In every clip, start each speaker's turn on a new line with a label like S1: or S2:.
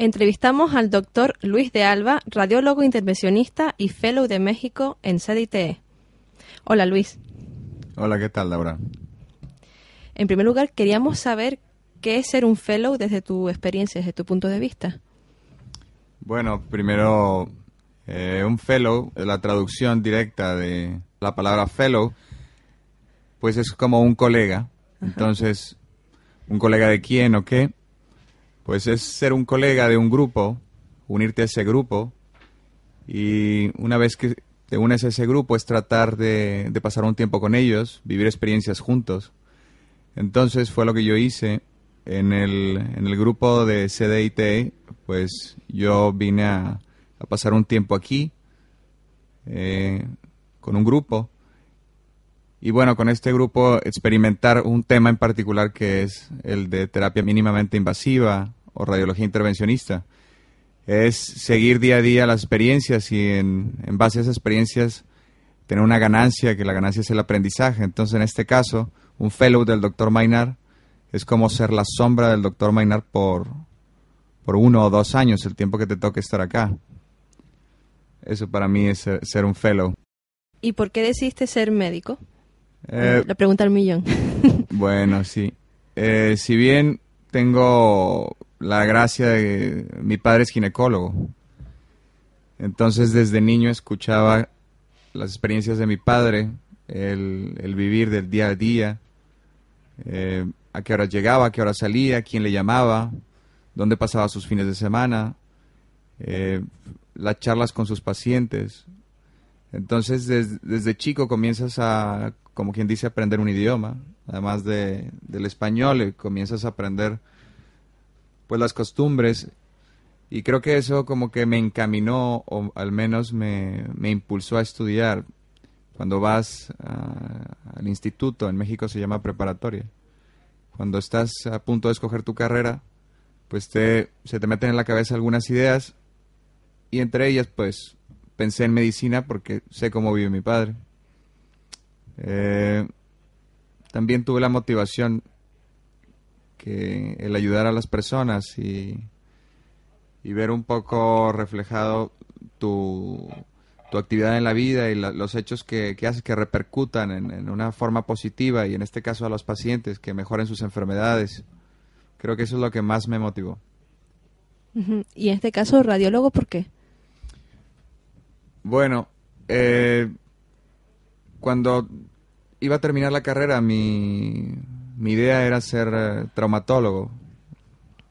S1: Entrevistamos al doctor Luis de Alba, radiólogo intervencionista y fellow de México en CDITE. Hola Luis.
S2: Hola, ¿qué tal Laura?
S1: En primer lugar, queríamos saber qué es ser un fellow desde tu experiencia, desde tu punto de vista.
S2: Bueno, primero, eh, un fellow, la traducción directa de la palabra fellow, pues es como un colega. Entonces, ¿un colega de quién o qué? Pues es ser un colega de un grupo, unirte a ese grupo y una vez que te unes a ese grupo es tratar de, pasar un tiempo con ellos, vivir experiencias juntos. Entonces fue lo que yo hice en el, en el grupo de CDIT, pues yo vine a, a pasar un tiempo aquí eh, con un grupo y bueno, con este grupo experimentar un tema en particular que es el de terapia mínimamente invasiva o radiología intervencionista. Es seguir día a día las experiencias y en, en base a esas experiencias tener una ganancia, que la ganancia es el aprendizaje. Entonces, en este caso, un fellow del doctor Mainar es como ser la sombra del doctor Mainar por, por uno o dos años, el tiempo que te toque estar acá. Eso para mí es ser, un fellow.
S1: ¿Y por qué decidiste ser médico? Eh, la pregunta al millón.
S2: bueno, sí. Eh, si bien tengo la gracia de... Mi padre es ginecólogo. Entonces desde niño escuchaba las experiencias de mi padre, el, el vivir del día a día, eh, a qué hora llegaba, a qué hora salía, quién le llamaba, dónde pasaba sus fines de semana, eh, las charlas con sus pacientes. Entonces, desde chico comienzas a, como quien dice, aprender un idioma, además de, del español, eh, comienzas a aprender pues las costumbres y creo que eso como que me encaminó o al menos me, me impulsó a estudiar. Cuando vas al instituto, en México se llama preparatoria. Cuando estás a punto de escoger tu carrera, pues te, se te meten en la cabeza algunas ideas y entre ellas pues pensé en medicina porque sé cómo vive mi padre. Eh, también tuve la motivación que el ayudar a las personas y, y ver un poco reflejado tu, tu actividad en la vida y los hechos que, que haces que repercutan en, en, una forma positiva y en este caso a los pacientes que mejoren sus enfermedades. Creo que eso es lo que más me motivó.
S1: Y en este caso, radiólogo, ¿por qué?
S2: Bueno, eh, cuando iba a terminar la carrera, mi, mi idea era ser eh, traumatólogo,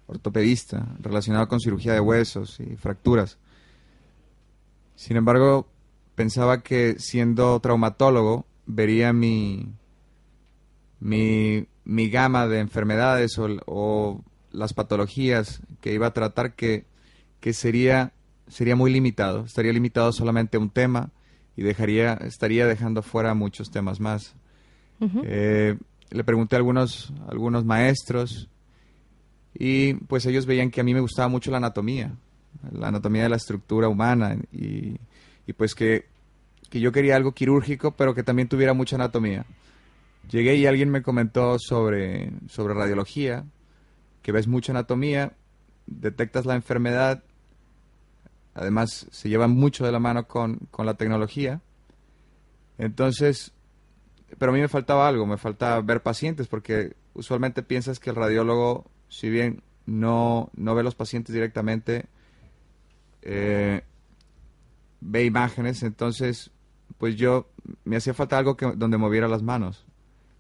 S2: ortopedista, relacionado con cirugía de huesos y fracturas. Sin embargo, pensaba que siendo traumatólogo vería mi, mi, mi gama de enfermedades o, las patologías que iba a tratar que, que sería, sería muy limitado. Estaría limitado solamente a un tema y dejaría, estaría dejando fuera muchos temas más. eh, le pregunté a algunos, algunos maestros y pues ellos veían que a mí me gustaba mucho la anatomía, la anatomía de la estructura humana y, y pues que, que, yo quería algo quirúrgico pero que también tuviera mucha anatomía. Llegué y alguien me comentó sobre, sobre radiología, que ves mucha anatomía, detectas la enfermedad, además se lleva mucho de la mano con, con la tecnología. Entonces pero a mí me faltaba algo, me faltaba ver pacientes, porque usualmente piensas que el radiólogo, si bien no, no ve los pacientes directamente, eh, ve imágenes, entonces pues yo me hacía falta algo que, donde moviera las manos,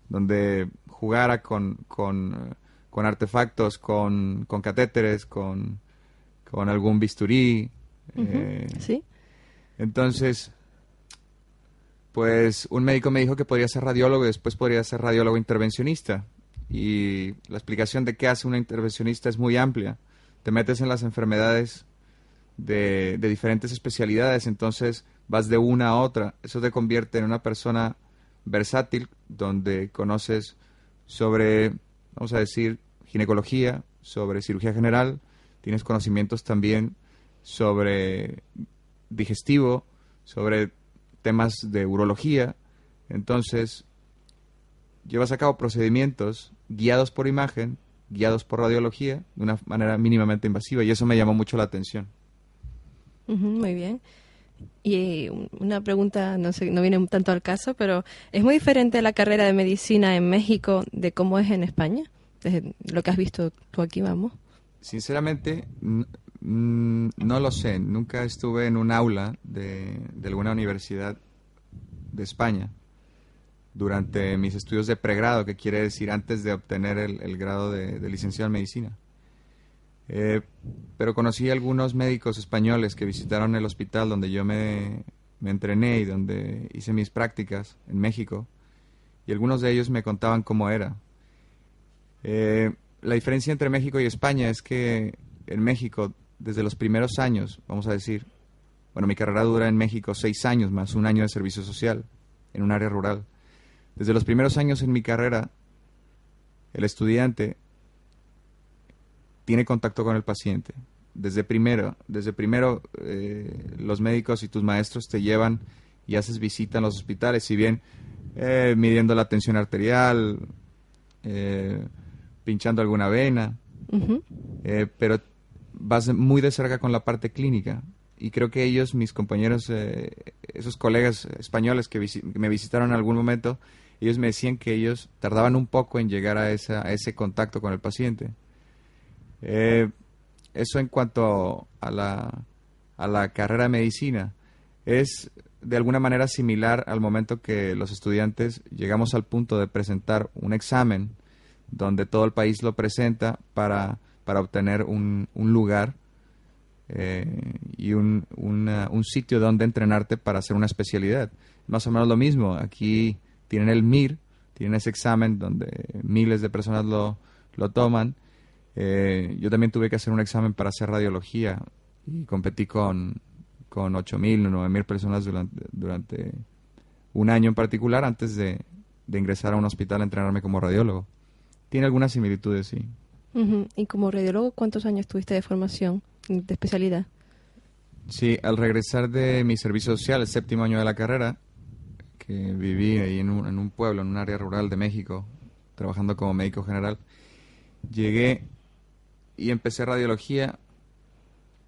S2: donde jugara con, con, con artefactos, con, con catéteres, con, con algún bisturí.
S1: eh, sí.
S2: Entonces, pues un médico me dijo que podría ser radiólogo y después podría ser radiólogo intervencionista. Y la explicación de qué hace un intervencionista es muy amplia. Te metes en las enfermedades de, de, diferentes especialidades, entonces vas de una a otra. Eso te convierte en una persona versátil, donde conoces sobre, vamos a decir, ginecología, sobre cirugía general, tienes conocimientos también sobre digestivo, sobre temas de urología. Entonces, llevas a cabo procedimientos guiados por imagen guiados por radiología de una manera mínimamente invasiva y eso me llamó mucho la atención.
S1: muy bien. Y una pregunta, no sé, no viene tanto al caso, pero ¿es muy diferente la carrera de medicina en México de cómo es en España? Desde lo que has visto tú aquí, vamos.
S2: Sinceramente, no lo sé. Nunca estuve en un aula de, alguna universidad de España durante mis estudios de pregrado, que quiere decir antes de obtener el, grado de, licenciado en medicina. Eh, pero conocí a algunos médicos españoles que visitaron el hospital donde yo me, entrené y donde hice mis prácticas en México, y algunos de ellos me contaban cómo era. Eh, la diferencia entre México y España es que en México, desde los primeros años, vamos a decir, bueno, mi carrera dura en México seis años más un año de servicio social en un área rural. Desde los primeros años en mi carrera, el estudiante tiene contacto con el paciente. Desde primero, desde primero eh, los médicos y tus maestros te llevan y haces visita en los hospitales, si bien eh, midiendo la tensión arterial, eh, pinchando alguna vena, pero vas muy de cerca con la parte clínica. Y creo que ellos, mis compañeros, esos colegas españoles que, me visitaron en algún momento, ellos me decían que ellos tardaban un poco en llegar a, esa, a ese contacto con el paciente. Eh, eso en cuanto a la, a la carrera de medicina. Es de alguna manera similar al momento que los estudiantes llegamos al punto de presentar un examen donde todo el país lo presenta para, para obtener un, un lugar eh, y un, un sitio donde entrenarte para hacer una especialidad. Más o menos lo mismo. Aquí tienen el MIR, tienen ese examen donde miles de personas lo, lo toman eh, yo también tuve que hacer un examen para hacer radiología y competí con, con 8.000 o 9.000 personas durante, durante un año en particular antes de, ingresar a un hospital a entrenarme como radiólogo. Tiene algunas similitudes, sí.
S1: ¿Y como radiólogo cuántos años tuviste de formación, de especialidad?
S2: Sí, al regresar de mi servicio social, el séptimo año de la carrera, que viví ahí en un, en un pueblo, en un área rural de México, trabajando como médico general, llegué y empecé radiología.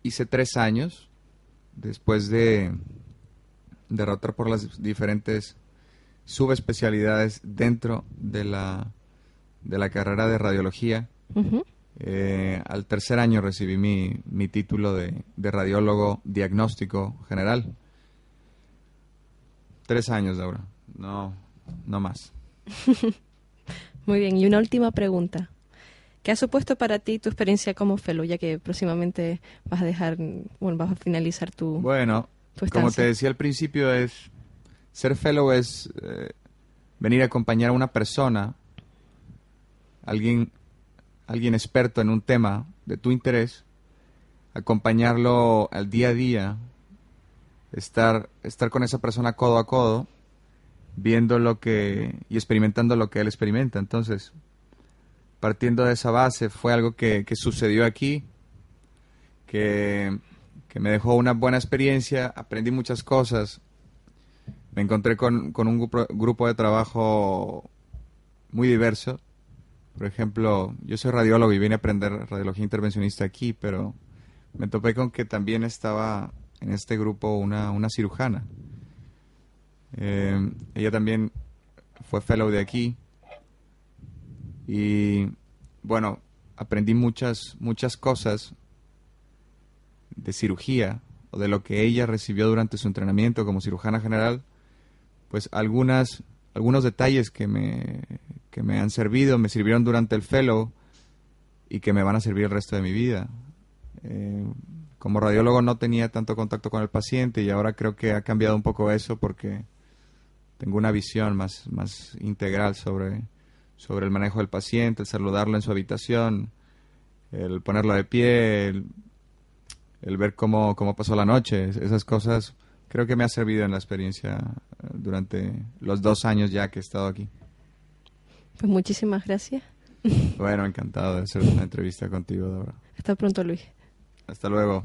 S2: Hice tres años después de derrotar por las diferentes subespecialidades dentro de la, de la carrera de radiología. Eh, al tercer año recibí mi, mi título de, de, radiólogo diagnóstico general. Tres años, ahora No, no más.
S1: Muy bien. Y una última pregunta. ¿Qué ha supuesto para ti tu experiencia como fellow, ya que próximamente vas a dejar, bueno, vas a finalizar tu
S2: Bueno, como te decía al principio, es ser fellow es eh, venir a acompañar a una persona, alguien, alguien experto en un tema de tu interés, acompañarlo al día a día, estar, estar con esa persona codo a codo, viendo lo que y experimentando lo que él experimenta. Entonces, partiendo de esa base, fue algo que, sucedió aquí, que, me dejó una buena experiencia, aprendí muchas cosas, me encontré con, un grupo, grupo, de trabajo muy diverso. Por ejemplo, yo soy radiólogo y vine a aprender radiología intervencionista aquí, pero me topé con que también estaba en este grupo una, una cirujana. Eh, ella también fue fellow de aquí y bueno, aprendí muchas, muchas cosas de cirugía o de lo que ella recibió durante su entrenamiento como cirujana general, pues algunas, algunos detalles que me, que me han servido, me sirvieron durante el fellow y que me van a servir el resto de mi vida. Eh, como radiólogo no tenía tanto contacto con el paciente y ahora creo que ha cambiado un poco eso porque tengo una visión más, más integral sobre, sobre el manejo del paciente, el saludarlo en su habitación, el ponerlo de pie, el, ver cómo, cómo pasó la noche, esas cosas creo que me ha servido en la experiencia eh, durante los dos años ya que he estado aquí.
S1: Pues muchísimas gracias.
S2: Bueno, encantado de hacer una entrevista contigo, Dora.
S1: Hasta pronto, Luis.
S2: Hasta luego.